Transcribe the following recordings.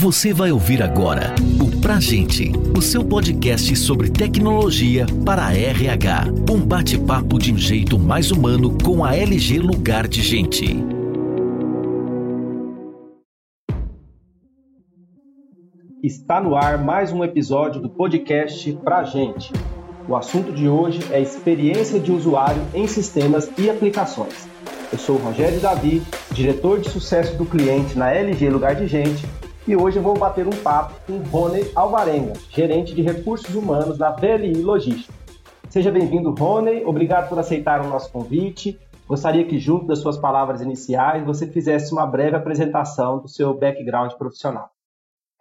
Você vai ouvir agora o Pra Gente, o seu podcast sobre tecnologia para RH. Um bate-papo de um jeito mais humano com a LG Lugar de Gente. Está no ar mais um episódio do podcast Pra Gente. O assunto de hoje é experiência de usuário em sistemas e aplicações. Eu sou o Rogério Davi, diretor de sucesso do cliente na LG Lugar de Gente e hoje eu vou bater um papo com Rony Alvarenga, gerente de recursos humanos da VLI Logística. Seja bem-vindo, Rony. Obrigado por aceitar o nosso convite. Gostaria que, junto das suas palavras iniciais, você fizesse uma breve apresentação do seu background profissional.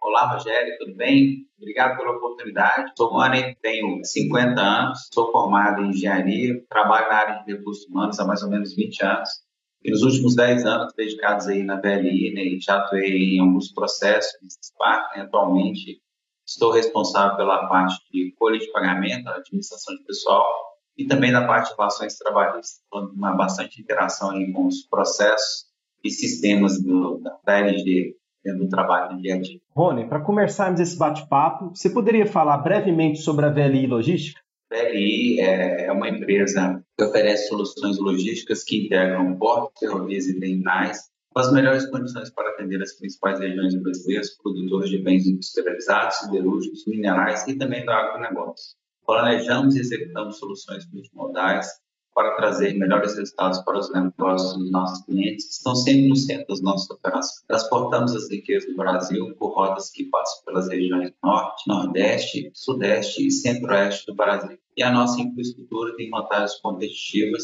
Olá, Rogério, tudo bem? Obrigado pela oportunidade. Sou Rony, tenho 50 anos, sou formado em engenharia, trabalho na área de recursos humanos há mais ou menos 20 anos. Nos últimos 10 anos dedicados aí na VLI, né, já atuei em alguns processos né, atualmente estou responsável pela parte de folha de pagamento, administração de pessoal e também da parte de relações trabalhistas, uma bastante interação aí com os processos e sistemas do, da LG dentro do trabalho do dia a dia. Rony, para começarmos esse bate-papo, você poderia falar brevemente sobre a VLI Logística? BLI é, é uma empresa que oferece soluções logísticas que integram portos, ferrovias e terminais com as melhores condições para atender as principais regiões brasileiras, produtores de bens industrializados, siderúrgicos, minerais e também do agronegócio. Planejamos e executamos soluções multimodais para trazer melhores resultados para os negócios dos nossos clientes, estão sempre no centro das nossas operações. Transportamos as riquezas do Brasil por rotas que passam pelas regiões Norte, Nordeste, Sudeste e Centro-Oeste do Brasil. E a nossa infraestrutura tem vantagens competitivas,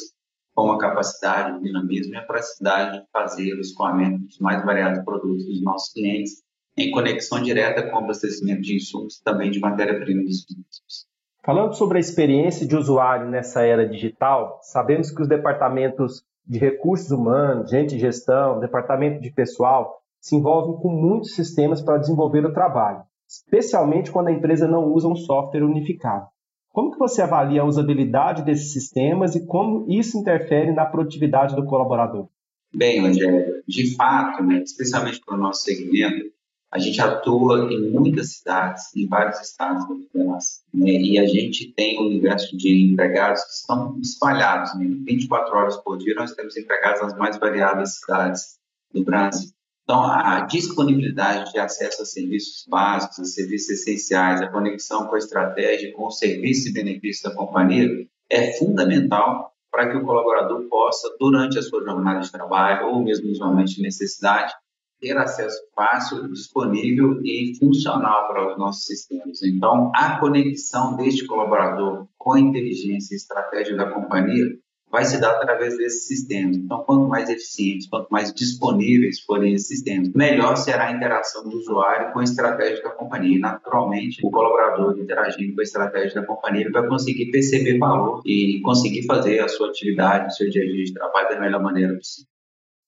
como a capacidade, o dinamismo e a praticidade de fazer o escoamento dos mais variados produtos dos nossos clientes, em conexão direta com o abastecimento de insumos também de matéria-prima dos insumos. Falando sobre a experiência de usuário nessa era digital, sabemos que os departamentos de recursos humanos, gente de gestão, departamento de pessoal, se envolvem com muitos sistemas para desenvolver o trabalho, especialmente quando a empresa não usa um software unificado. Como que você avalia a usabilidade desses sistemas e como isso interfere na produtividade do colaborador? Bem, Rogério, de fato, né, especialmente para o nosso segmento, a gente atua em muitas cidades, em vários estados do Federação, né? e a gente tem um universo de empregados que estão espalhados, né? 24 horas por dia nós temos empregados nas mais variadas cidades do Brasil. Então, a disponibilidade de acesso a serviços básicos, a serviços essenciais, a conexão com a estratégia, com os serviços e benefícios da companhia é fundamental para que o colaborador possa, durante a sua jornada de trabalho ou mesmo nos necessidade, ter acesso fácil, disponível e funcional para os nossos sistemas. Então, a conexão deste colaborador com a inteligência e estratégia da companhia vai se dar através desses sistemas. Então, quanto mais eficientes, quanto mais disponíveis forem esses sistemas, melhor será a interação do usuário com a estratégia da companhia. E, naturalmente, o colaborador interagindo com a estratégia da companhia vai conseguir perceber valor e conseguir fazer a sua atividade, o seu dia a dia de trabalho da melhor maneira possível.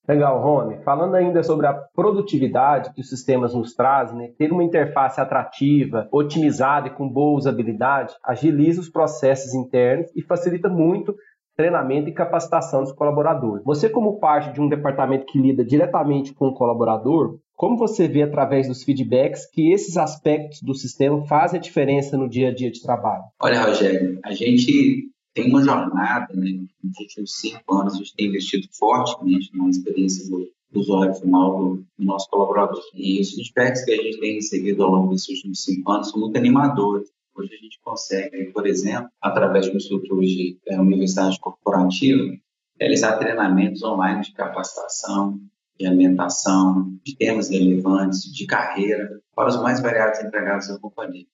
Legal, Rony. Falando ainda sobre a produtividade que os sistemas nos trazem, né? ter uma interface atrativa, otimizada e com boa usabilidade agiliza os processos internos e facilita muito treinamento e capacitação dos colaboradores. Você, como parte de um departamento que lida diretamente com o colaborador, como você vê através dos feedbacks que esses aspectos do sistema fazem a diferença no dia a dia de trabalho? Olha, Rogério, a gente tem uma jornada, né? Nos últimos cinco anos, a gente tem investido fortemente na experiência do, usuário final do, do, nosso colaborador. E os feedbacks que a gente tem recebido ao longo desses últimos cinco anos são muito animadores. Hoje a gente consegue, por exemplo, através de uma estrutura de é, universidade corporativa, realizar treinamentos online de capacitação, de alimentação, de temas relevantes, de carreira, para os mais variados empregados da companhia.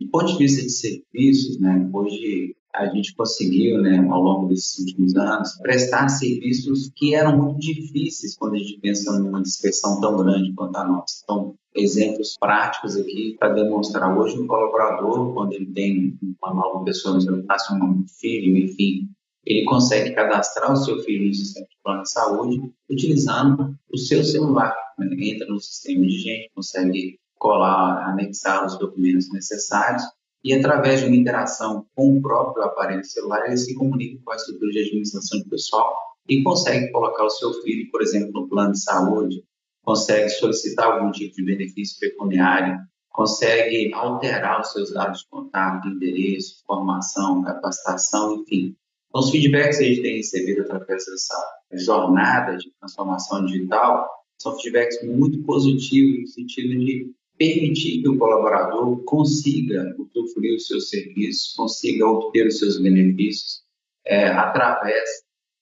Do ponto de vista de serviços, né, hoje a gente conseguiu, né, ao longo desses últimos anos, prestar serviços que eram muito difíceis quando a gente pensa numa dispersão tão grande quanto a nossa. Então, exemplos práticos aqui para demonstrar hoje um colaborador, quando ele tem uma nova pessoa, ele nasce um filho, enfim, ele consegue cadastrar o seu filho no sistema de plano de saúde utilizando o seu celular. Né? Entra no sistema de gente, consegue colar, anexar os documentos necessários e através de uma interação com o próprio aparelho celular, ele se comunica com a estrutura de administração de pessoal e consegue colocar o seu filho, por exemplo, no plano de saúde, consegue solicitar algum tipo de benefício pecuniário, consegue alterar os seus dados de contato, endereço, formação, capacitação, enfim. Então, os feedbacks que a gente tem recebido através dessa jornada de transformação digital são feedbacks muito positivos no sentido de permitir que o colaborador consiga usufruir os seus serviços, consiga obter os seus benefícios é, através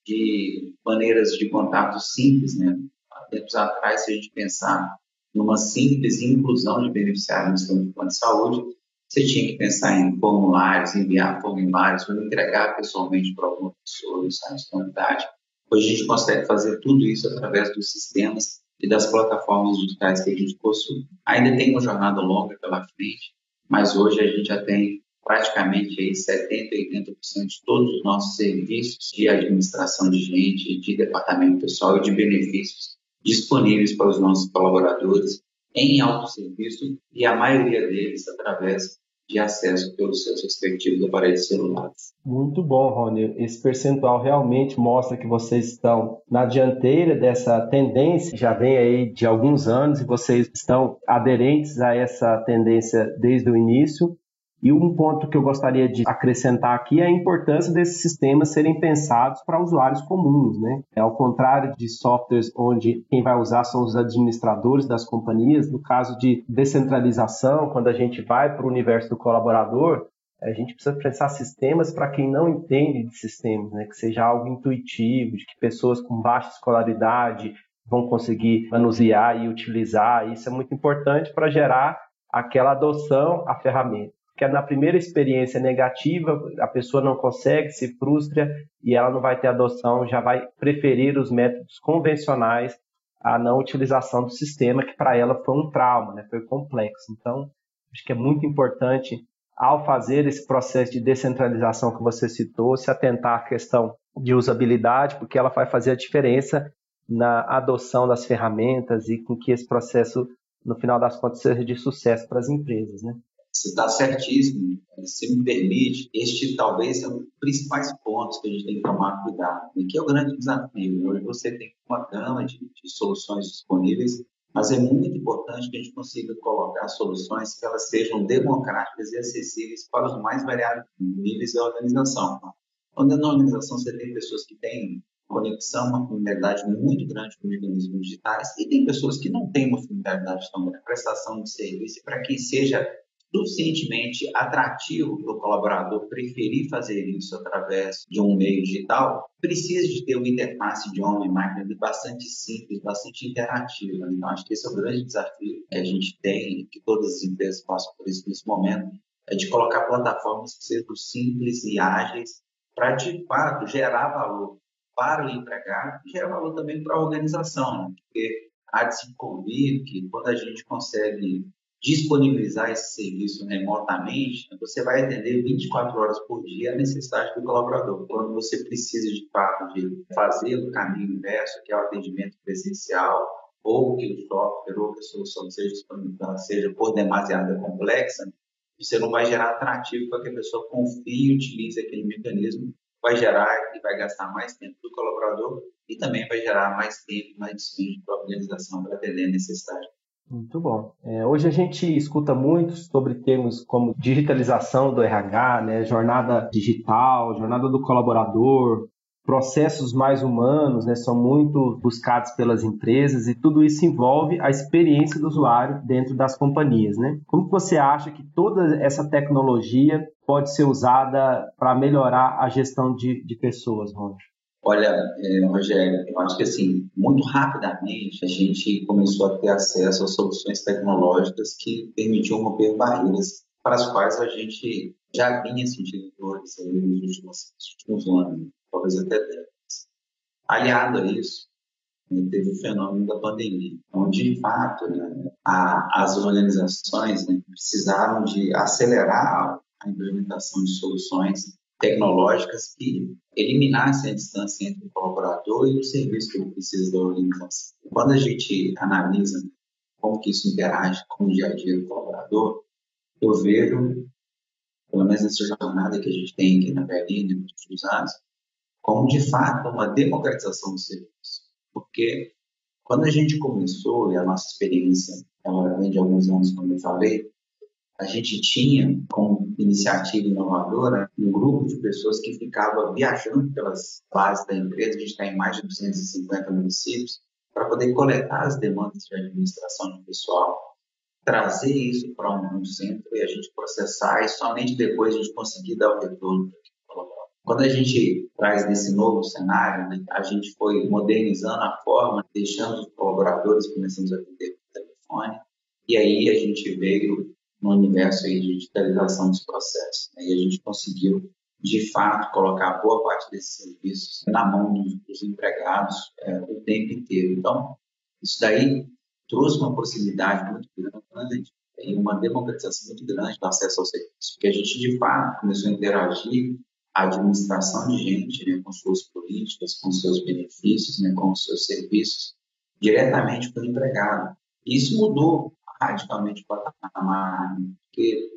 de maneiras de contato simples, né? Há tempos atrás, se a gente pensar numa simples inclusão de beneficiários no sistema de de saúde, você tinha que pensar em formulários, enviar formulários, ou entregar pessoalmente para alguma pessoa no site da unidade. Hoje a gente consegue fazer tudo isso através dos sistemas e das plataformas digitais que a gente possui. Ainda tem uma jornada longa pela frente, mas hoje a gente já tem praticamente aí 70, 80% de todos os nossos serviços de administração de gente, de departamento pessoal e de benefícios disponíveis para os nossos colaboradores em autosserviço e a maioria deles através de acesso pelos seus respectivos aparelhos celulares. Muito bom, Rony. Esse percentual realmente mostra que vocês estão na dianteira dessa tendência, já vem aí de alguns anos e vocês estão aderentes a essa tendência desde o início. E um ponto que eu gostaria de acrescentar aqui é a importância desses sistemas serem pensados para usuários comuns, né? É ao contrário de softwares onde quem vai usar são os administradores das companhias, no caso de descentralização, quando a gente vai para o universo do colaborador, a gente precisa pensar sistemas para quem não entende de sistemas, né? Que seja algo intuitivo, de que pessoas com baixa escolaridade vão conseguir manusear e utilizar. Isso é muito importante para gerar aquela adoção à ferramenta que na primeira experiência negativa a pessoa não consegue, se frustra e ela não vai ter adoção, já vai preferir os métodos convencionais à não utilização do sistema, que para ela foi um trauma, né? foi complexo. Então, acho que é muito importante, ao fazer esse processo de descentralização que você citou, se atentar à questão de usabilidade, porque ela vai fazer a diferença na adoção das ferramentas e com que esse processo, no final das contas, seja de sucesso para as empresas. Né? Você está certíssimo. Se me permite, este talvez é um dos principais pontos que a gente tem que tomar cuidado. E que é o grande desafio. Hoje você tem uma gama de, de soluções disponíveis, mas é muito importante que a gente consiga colocar soluções que elas sejam democráticas e acessíveis para os mais variados níveis da organização. Quando na organização você tem pessoas que têm conexão, uma familiaridade muito grande com mecanismos digitais e tem pessoas que não têm uma familiaridade tão grande. Prestação de serviço, para que seja suficientemente atrativo para o colaborador preferir fazer isso através de um meio digital, precisa de ter uma interface de homem-máquina bastante simples, bastante interativa. Então, acho que esse é o grande desafio que a gente tem, que todas as empresas passam por isso nesse momento, é de colocar plataformas que sejam simples e ágeis para, de fato, gerar valor para o empregado e gerar valor também para a organização, né? porque há de se convir que quando a gente consegue disponibilizar esse serviço remotamente, você vai atender 24 horas por dia a necessidade do colaborador. Quando você precisa de fato de fazer o caminho inverso, que é o atendimento presencial, ou que o software ou que a solução seja disponibilizada seja por demasiada complexa, você não vai gerar atrativo para que a pessoa confie e utilize aquele mecanismo, vai gerar e vai gastar mais tempo do colaborador e também vai gerar mais tempo, mais despesa para a organização para atender a necessidade. Muito bom. É, hoje a gente escuta muito sobre termos como digitalização do RH, né, jornada digital, jornada do colaborador, processos mais humanos, né, são muito buscados pelas empresas e tudo isso envolve a experiência do usuário dentro das companhias, né? Como você acha que toda essa tecnologia pode ser usada para melhorar a gestão de, de pessoas, Ron? Olha, é, Rogério, eu acho que assim, muito rapidamente a gente começou a ter acesso a soluções tecnológicas que permitiam romper barreiras para as quais a gente já vinha sentindo dores nos últimos, últimos anos, talvez até décadas. Aliado a isso, né, teve o fenômeno da pandemia, onde, de fato, né, a, as organizações né, precisaram de acelerar a implementação de soluções tecnológicas que eliminassem a distância entre o colaborador e o serviço que ele precisa da organização. Quando a gente analisa como que isso interage com o dia a dia do colaborador, eu vejo, pelo menos nessa jornada que a gente tem aqui na Berlim, nos últimos anos, como de fato uma democratização do serviço. Porque Quando a gente começou, e a nossa experiência ela vem de alguns anos, como eu falei, a gente tinha como iniciativa inovadora um grupo de pessoas que ficava viajando pelas bases da empresa, a gente está em mais de 250 municípios, para poder coletar as demandas de administração de pessoal, trazer isso para um, centro e a gente processar e somente depois a gente conseguir dar o retorno quando a gente traz desse novo cenário, né, a gente foi modernizando a forma, deixando os colaboradores, começando a atender por telefone, e aí a gente veio no universo aí de digitalização dos processos. Né? E a gente conseguiu, de fato, colocar boa parte desses serviços na mão dos, dos empregados é, o tempo inteiro. Então, isso daí trouxe uma possibilidade muito grande e uma democratização muito grande do acesso ao serviço, porque a gente, de fato, começou a interagir a administração de gente né, com suas políticas, com seus benefícios, né, com seus serviços, diretamente para o empregado. Isso mudou radicalmente o patamar, porque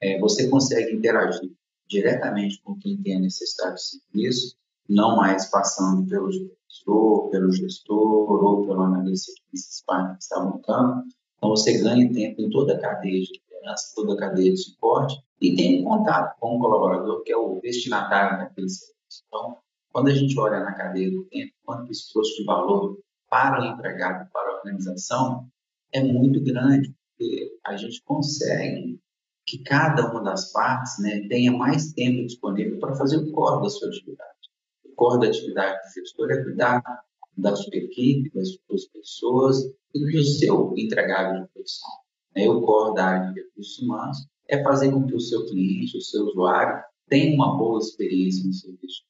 é, você consegue interagir diretamente com quem tem a necessidade de serviço, não mais passando pelo gestor, pelo gestor ou pelo analista que está montando. Então, você ganha tempo em toda a cadeia de liderança, toda a cadeia de suporte e tem contato com o colaborador, que é o destinatário daquele serviço. Então, quando a gente olha na cadeia do tempo, quanto isso trouxe de valor para o empregado, para a organização, é muito grande, porque a gente consegue que cada uma das partes né, tenha mais tempo disponível para fazer o core da sua atividade. O core da atividade do gestor é cuidar da sua equipe, das suas pessoas e do seu entregável de produção. Né, o core da área de recursos humanos é fazer com que o seu cliente, o seu usuário, tenha uma boa experiência no serviço.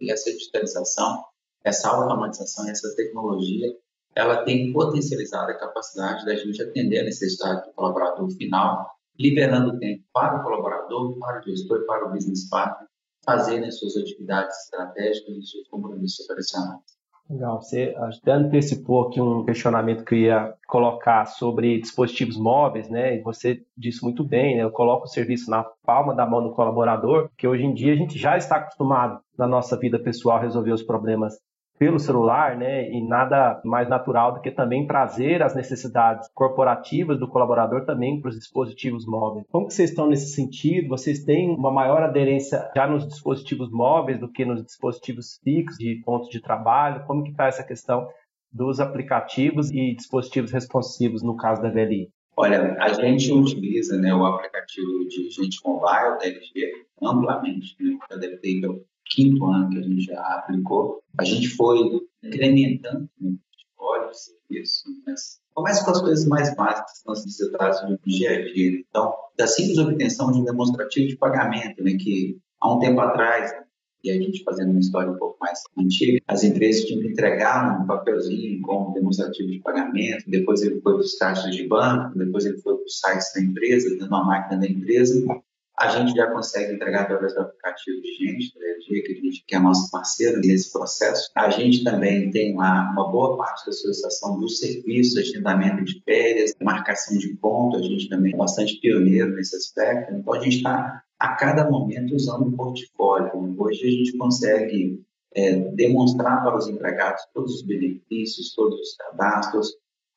E essa digitalização, essa automatização, essa tecnologia, ela tem potencializado a capacidade da gente atender a necessidade do colaborador final, liberando tempo para o colaborador, para o gestor para o business partner fazerem as suas atividades estratégicas e seus compromissos operacionais. Legal, você até antecipou aqui um questionamento que eu ia colocar sobre dispositivos móveis, né? E você disse muito bem, né? Eu coloco o serviço na palma da mão do colaborador, que hoje em dia a gente já está acostumado na nossa vida pessoal resolver os problemas pelo celular, né? E nada mais natural do que também trazer as necessidades corporativas do colaborador também para os dispositivos móveis. Como que vocês estão nesse sentido? Vocês têm uma maior aderência já nos dispositivos móveis do que nos dispositivos fixos de pontos de trabalho? Como que está essa questão dos aplicativos e dispositivos responsivos no caso da VLI? Olha, a gente utiliza né, o aplicativo de Gente Mobile da LG amplamente, né? Já deve ter quinto ano que a gente já aplicou, a gente foi incrementando o portfólio de serviço. Mas começa com as coisas mais básicas que são necessidades do dia a dia. Então, da simples obtenção de um demonstrativo de pagamento, né, que há um tempo atrás, e a gente fazendo uma história um pouco mais antiga, as empresas tinham que entregar um papelzinho com um demonstrativo de pagamento, depois ele foi para os caixas de banco, depois ele foi para os sites da empresa, dentro da máquina da empresa, a gente já consegue entregar através do aplicativo de gente, que a gente que é nosso parceiro nesse processo. A gente também tem uma, uma boa parte da solicitação do serviço, agendamento de férias, marcação de ponto, a gente também é bastante pioneiro nesse aspecto. Então, a gente está a cada momento usando o portfólio. Hoje a gente consegue é, demonstrar para os empregados todos os benefícios, todos os cadastros,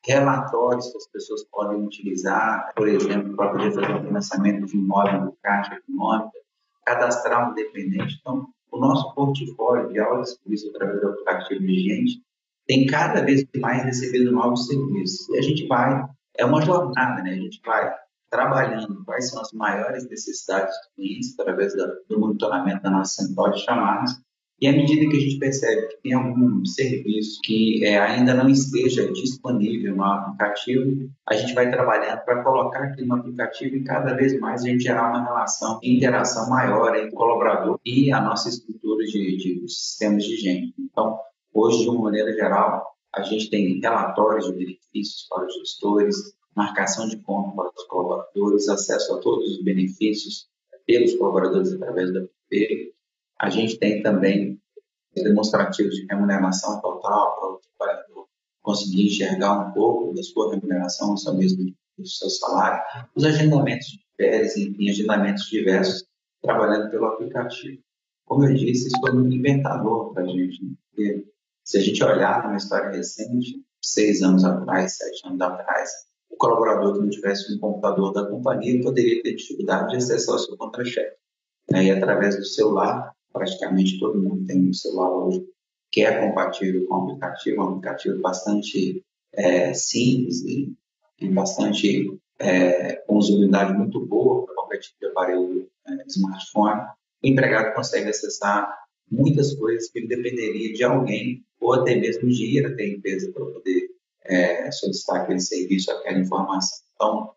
relatórios que as pessoas podem utilizar, por exemplo, para poder fazer o financiamento de imóvel no Caixa Econômica, cadastrar um dependente. Então, o nosso portfólio de aulas serviço através do aplicativo Vigente tem cada vez mais recebido novos serviços. E a gente vai, é uma jornada, né? A gente vai trabalhando quais são as maiores necessidades dos clientes através do monitoramento da nossa central de chamadas e à medida que a gente percebe que tem algum serviço que é, ainda não esteja disponível no aplicativo, a gente vai trabalhando para colocar aqui no aplicativo e cada vez mais a gente gerar uma relação de interação maior entre o colaborador e a nossa estrutura de, de sistemas de gente. Então, hoje, de uma maneira geral, a gente tem relatórios de benefícios para os gestores, marcação de conta para os colaboradores, acesso a todos os benefícios pelos colaboradores através do app, a gente tem também demonstrativos de remuneração total para o trabalhador conseguir enxergar um pouco da sua remuneração, só mesmo do seu salário, os agendamentos de férias, enfim, agendamentos diversos, trabalhando pelo aplicativo. Como eu disse, isso foi um inventador para a gente, né? porque se a gente olhar numa história recente, seis anos atrás, sete anos atrás, o colaborador que não tivesse um computador da companhia poderia ter dificuldade de acessar o seu contra-cheque. E através do celular, praticamente todo mundo tem um celular hoje que é compatível com o aplicativo, um aplicativo bastante é, simples e, e bastante é, com usabilidade muito boa para qualquer tipo de aparelho é, smartphone. O empregado consegue acessar muitas coisas que ele dependeria de alguém ou até mesmo de ir até a empresa para poder é, solicitar aquele serviço, aquela informação. Então,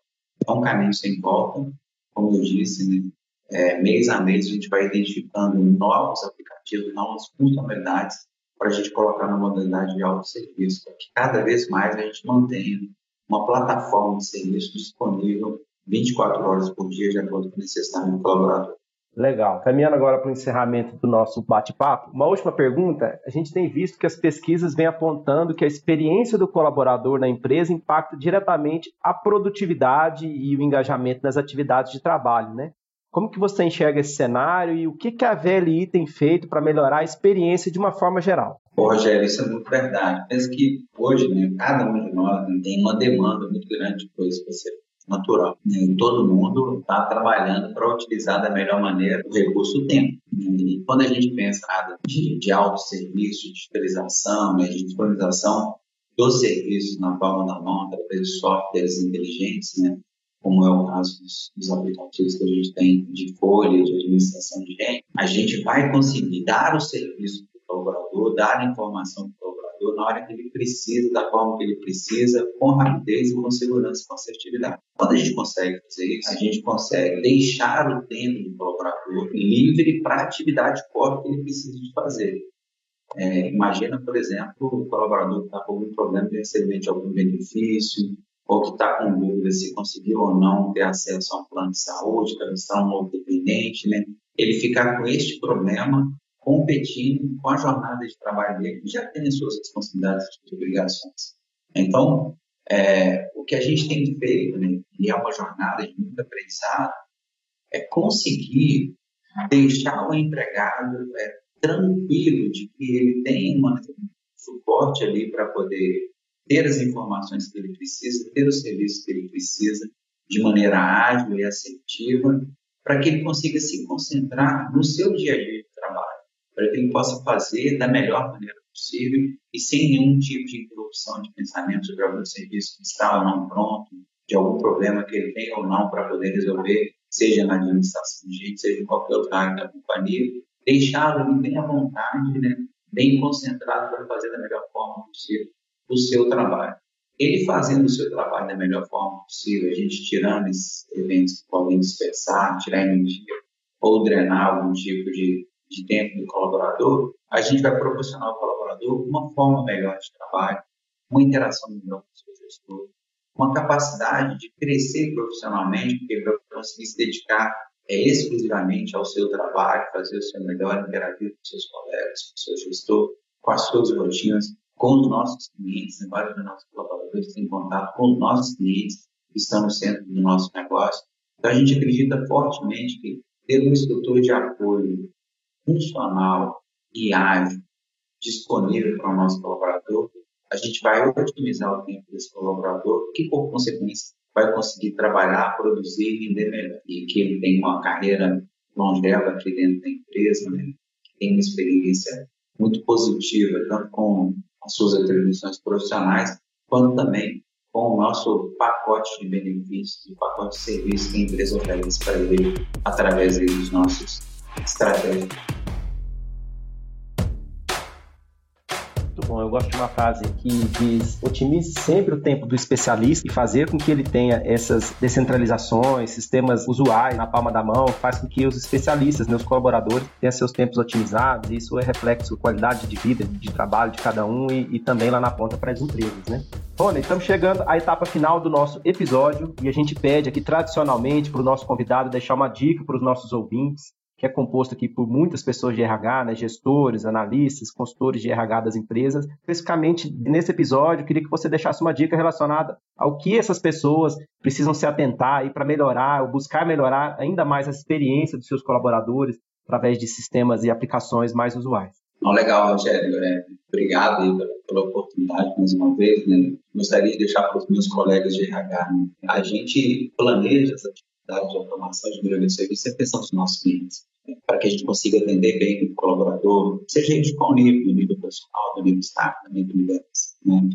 é um caminho sem volta, como eu disse, né? É, mês a mês a gente vai identificando novos aplicativos, novas funcionalidades para a gente colocar na modalidade de autosserviço, para que cada vez mais a gente mantenha uma plataforma de serviço disponível 24 horas por dia, de acordo com a necessidade do colaborador. Legal. Caminhando agora para o encerramento do nosso bate-papo, uma última pergunta. A gente tem visto que as pesquisas vêm apontando que a experiência do colaborador na empresa impacta diretamente a produtividade e o engajamento nas atividades de trabalho, né? Como que você enxerga esse cenário e o que, que a VLI tem feito para melhorar a experiência de uma forma geral? Rogério, isso é muito verdade. Penso que hoje, né, cada um de nós né, tem uma demanda muito grande de coisas para ser natural. Né? Todo mundo está trabalhando para utilizar da melhor maneira o recurso do tempo. E quando a gente pensa de, de autosserviço, de digitalização, né, de disponibilização dos serviços na palma da mão, através de softwares inteligentes, né, como é o caso dos, dos, aplicativos que a gente tem de folha, de administração de gente, a gente vai conseguir dar o serviço para o colaborador, dar a informação para o colaborador na hora que ele precisa, da forma que ele precisa, com rapidez e com segurança com assertividade. Quando a gente consegue fazer isso, a gente consegue deixar o tempo do colaborador livre para a atividade core que ele precisa de fazer. É, imagina, por exemplo, o colaborador que está com algum problema de recebimento de algum benefício, ou que está com dúvida se conseguiu ou não ter acesso a um plano de saúde, para um novo dependente, né? ele ficar com este problema competindo com a jornada de trabalho dele, que já tem as suas responsabilidades e obrigações. Então, é, o que a gente tem feito, né, e é uma jornada de muito aprendizado, é conseguir deixar o empregado é, tranquilo de que ele tem um suporte ali para poder ter as informações que ele precisa, ter os serviços que ele precisa de maneira ágil e assertiva, para que ele consiga se concentrar no seu dia a dia de trabalho, para que ele possa fazer da melhor maneira possível e sem nenhum tipo de interrupção de pensamento sobre algum serviço que está ou não pronto, de algum problema que ele tem ou não para poder resolver, seja na administração de gente, seja em qualquer outra área da companhia, deixá-lo bem à vontade, né, bem concentrado para fazer da melhor forma possível o seu trabalho. Ele fazendo o seu trabalho da melhor forma possível, a gente tirando esses eventos que podem dispersar, tirar energia ou drenar algum tipo de, de tempo do colaborador, a gente vai proporcionar ao colaborador uma forma melhor de trabalho, uma interação melhor com o seu gestor, uma capacidade de crescer profissionalmente, porque vai conseguir se dedicar é, exclusivamente ao seu trabalho, fazer o seu melhor, interagir com seus colegas, com o seu gestor, com as suas rotinas com os nossos clientes, né? vários dos nossos colaboradores têm contato com os nossos clientes que estão no centro do nosso negócio. Então, a gente acredita fortemente que ter um estrutura de apoio funcional e ágil disponível para o nosso colaborador, a gente vai otimizar o tempo desse colaborador, que, por consequência, vai conseguir trabalhar, produzir e render melhor. E que ele tenha uma carreira longeva aqui dentro da empresa, né? tenha uma experiência muito positiva, tanto com as suas atribuições profissionais, quanto também com o nosso pacote de benefícios, o pacote de serviços que a empresa oferece para ele através dos nossos estratégias bom. Eu gosto de uma frase que diz: otimize sempre o tempo do especialista e fazer com que ele tenha essas descentralizações, sistemas usuais na palma da mão, faz com que os especialistas, meus colaboradores, tenham seus tempos otimizados. Isso é reflexo da qualidade de vida, de trabalho de cada um e, e também lá na ponta para as empresas, né? Rony, estamos chegando à etapa final do nosso episódio e a gente pede aqui tradicionalmente para o nosso convidado deixar uma dica para os nossos ouvintes que é composto aqui por muitas pessoas de RH, né, gestores, analistas, consultores de RH das empresas. Especificamente nesse episódio, queria que você deixasse uma dica relacionada ao que essas pessoas precisam se atentar para melhorar, ou buscar melhorar ainda mais a experiência dos seus colaboradores através de sistemas e aplicações mais usuais. Não, legal, Rogério. É, obrigado pela, pela, oportunidade mais uma vez. Né? Gostaria de deixar para os meus colegas de RH. Né? A gente planeja essa atividade de automação de melhoria de serviço sempre pensando nos nossos clientes, né? para que a gente consiga atender bem o colaborador, seja ele de qual nível, do nível profissional, do nível staff, do nível né?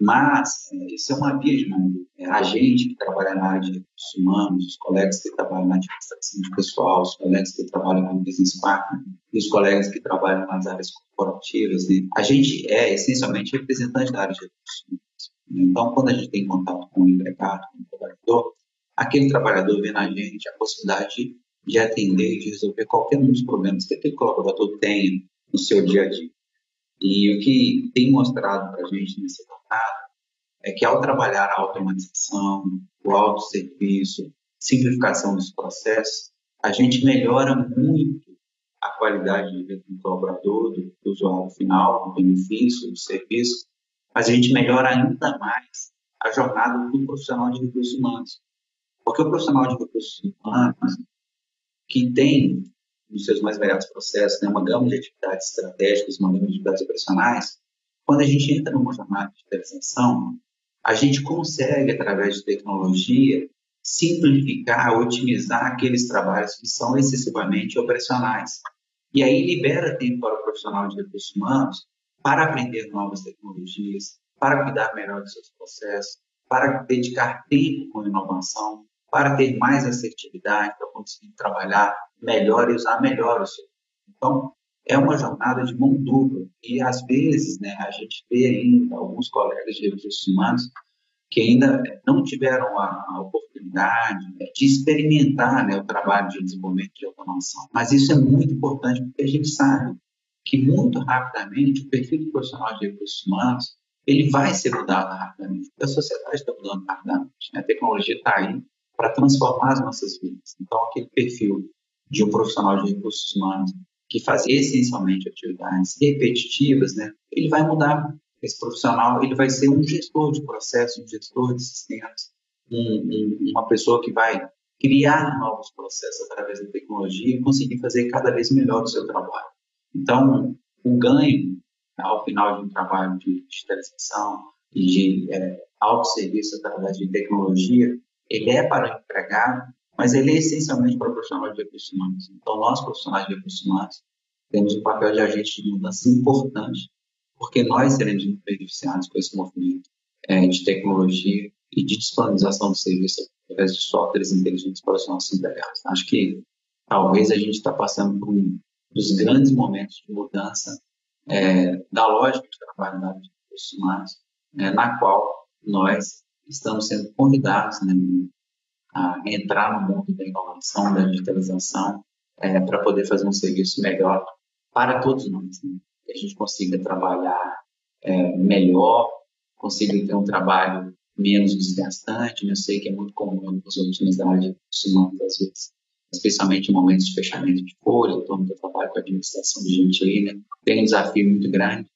Mas é, isso é uma via de mão. É, a gente que trabalha na área de recursos humanos, os colegas que trabalham na administração de pessoal, os colegas que trabalham como business partner e os colegas que trabalham nas áreas corporativas, né? a gente é essencialmente representante da área de recursos humanos. Né? Então, quando a gente tem contato com o empregado, com o trabalhador, aquele trabalhador vê na gente a possibilidade de atender e de resolver qualquer um dos problemas que aquele colaborador tenha no seu dia a dia. E o que tem mostrado para a gente nesse jornada é que ao trabalhar a automatização, o autosserviço, simplificação dos processos, a gente melhora muito a qualidade de vida do colaborador, do, do usuário final, do benefício, do serviço, mas a gente melhora ainda mais a jornada do profissional de recursos humanos. Porque o profissional de recursos humanos, que tem nos seus mais variados processos, né, uma gama de atividades estratégicas, uma gama de atividades operacionais, quando a gente entra numa jornada de digitalização, a gente consegue, através de tecnologia, simplificar, otimizar aqueles trabalhos que são excessivamente operacionais. E aí libera tempo para o profissional de recursos humanos para aprender novas tecnologias, para cuidar melhor dos seus processos, para dedicar tempo com inovação, para ter mais assertividade, para conseguir trabalhar melhor e usar melhor o seu. Então, é uma jornada de mão dupla. E, às vezes, né, a gente vê ainda alguns colegas de recursos humanos que ainda não tiveram a, a oportunidade né, de experimentar né, o trabalho de desenvolvimento de automação. Mas isso é muito importante porque a gente sabe que muito rapidamente o perfil do profissional de recursos humanos ele vai ser mudado rapidamente, porque a sociedade está mudando rapidamente. Né? A tecnologia está aí para transformar as nossas vidas. Então, aquele perfil de um profissional de recursos humanos que faz essencialmente atividades repetitivas, né, ele vai mudar. Esse profissional ele vai ser um gestor de processos, um gestor de sistemas, um, um, uma pessoa que vai criar novos processos através da tecnologia e conseguir fazer cada vez melhor o seu trabalho. Então, o ganho ao final de um trabalho de digitalização e de é, autosserviço através de tecnologia, ele é para o empregado, mas ele é essencialmente para o profissional de recursos humanos. Então, nós, profissionais de recursos humanos, temos um papel de agente de mudança importante, porque nós seremos beneficiados com esse movimento é, de tecnologia e de disponibilização do serviço através de softwares inteligentes para os nossos empregados. Acho que talvez a gente está passando por um dos grandes momentos de mudança é, da lógica de trabalho da área de recursos humanos, é, na qual nós estamos sendo convidados né, a entrar no mundo da inovação, da digitalização, é, para poder fazer um serviço melhor para todos nós. Né? Que a gente consiga trabalhar é, melhor, consiga ter um trabalho menos desgastante. Né? Eu sei que é muito comum nas últimas áreas humanas, às vezes, especialmente em momentos de fechamento de folha, todo mundo trabalha com a administração de gente aí, né? tem um desafio muito grande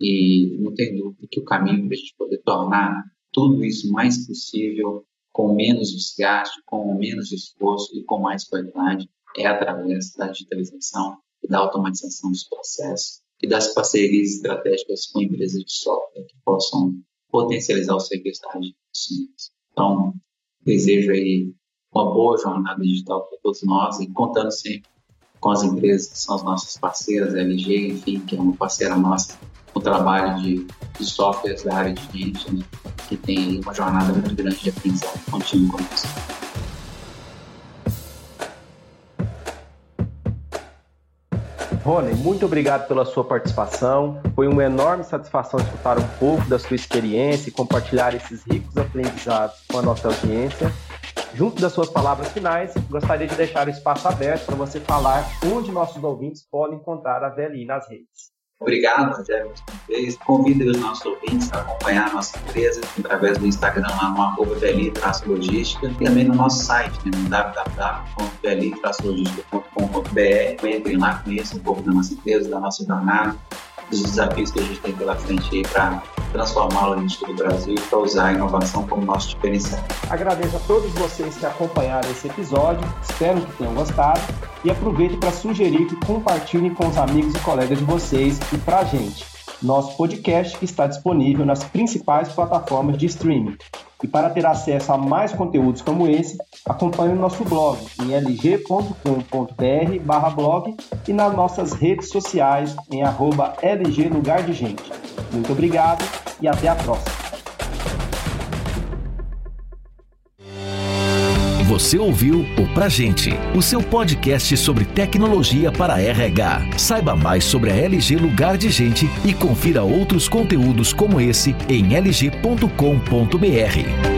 e não tem dúvida que o caminho para a gente poder tornar tudo isso mais possível com menos desgaste, com menos esforço e com mais qualidade é através da digitalização e da automatização dos processos e das parcerias estratégicas com empresas de software que possam potencializar o serviço da rede Então, desejo aí uma boa jornada digital para todos nós e contando sempre com as empresas que são as nossas parceiras, a LG, enfim, que é uma parceira nossa no trabalho de, de softwares da área de gente, né? que tem uma jornada muito grande de aprendizado contínuo conosco. Rony, muito obrigado pela sua participação. Foi uma enorme satisfação escutar um pouco da sua experiência e compartilhar esses ricos aprendizados com a nossa audiência. Junto das suas palavras finais, gostaria de deixar o espaço aberto para você falar onde nossos ouvintes podem encontrar a VLI nas redes. Obrigado, Rogério, mais uma vez. Convido os nossos ouvintes a acompanhar a nossa empresa através do Instagram lá no arroba logística e também no nosso site, né, no www.vli-logistica.com.br. Entrem lá, conheçam um pouco da nossa empresa, da nossa jornada, dos desafios que a gente tem pela frente para transformar a logística do Brasil e para usar a inovação como nosso diferencial. Agradeço a todos vocês que acompanharam esse episódio, espero que tenham gostado e aproveite para sugerir que compartilhem com os amigos e colegas de vocês e para a gente. Nosso podcast está disponível nas principais plataformas de streaming. E para ter acesso a mais conteúdos como esse, acompanhe o nosso blog em lg.com.br/blog e nas nossas redes sociais em arroba LG Lugar de Gente. Muito obrigado e até a próxima. Você ouviu o Pra Gente, o seu podcast sobre tecnologia para RH. Saiba mais sobre a LG Lugar de Gente e confira outros conteúdos como esse em lg.com.br.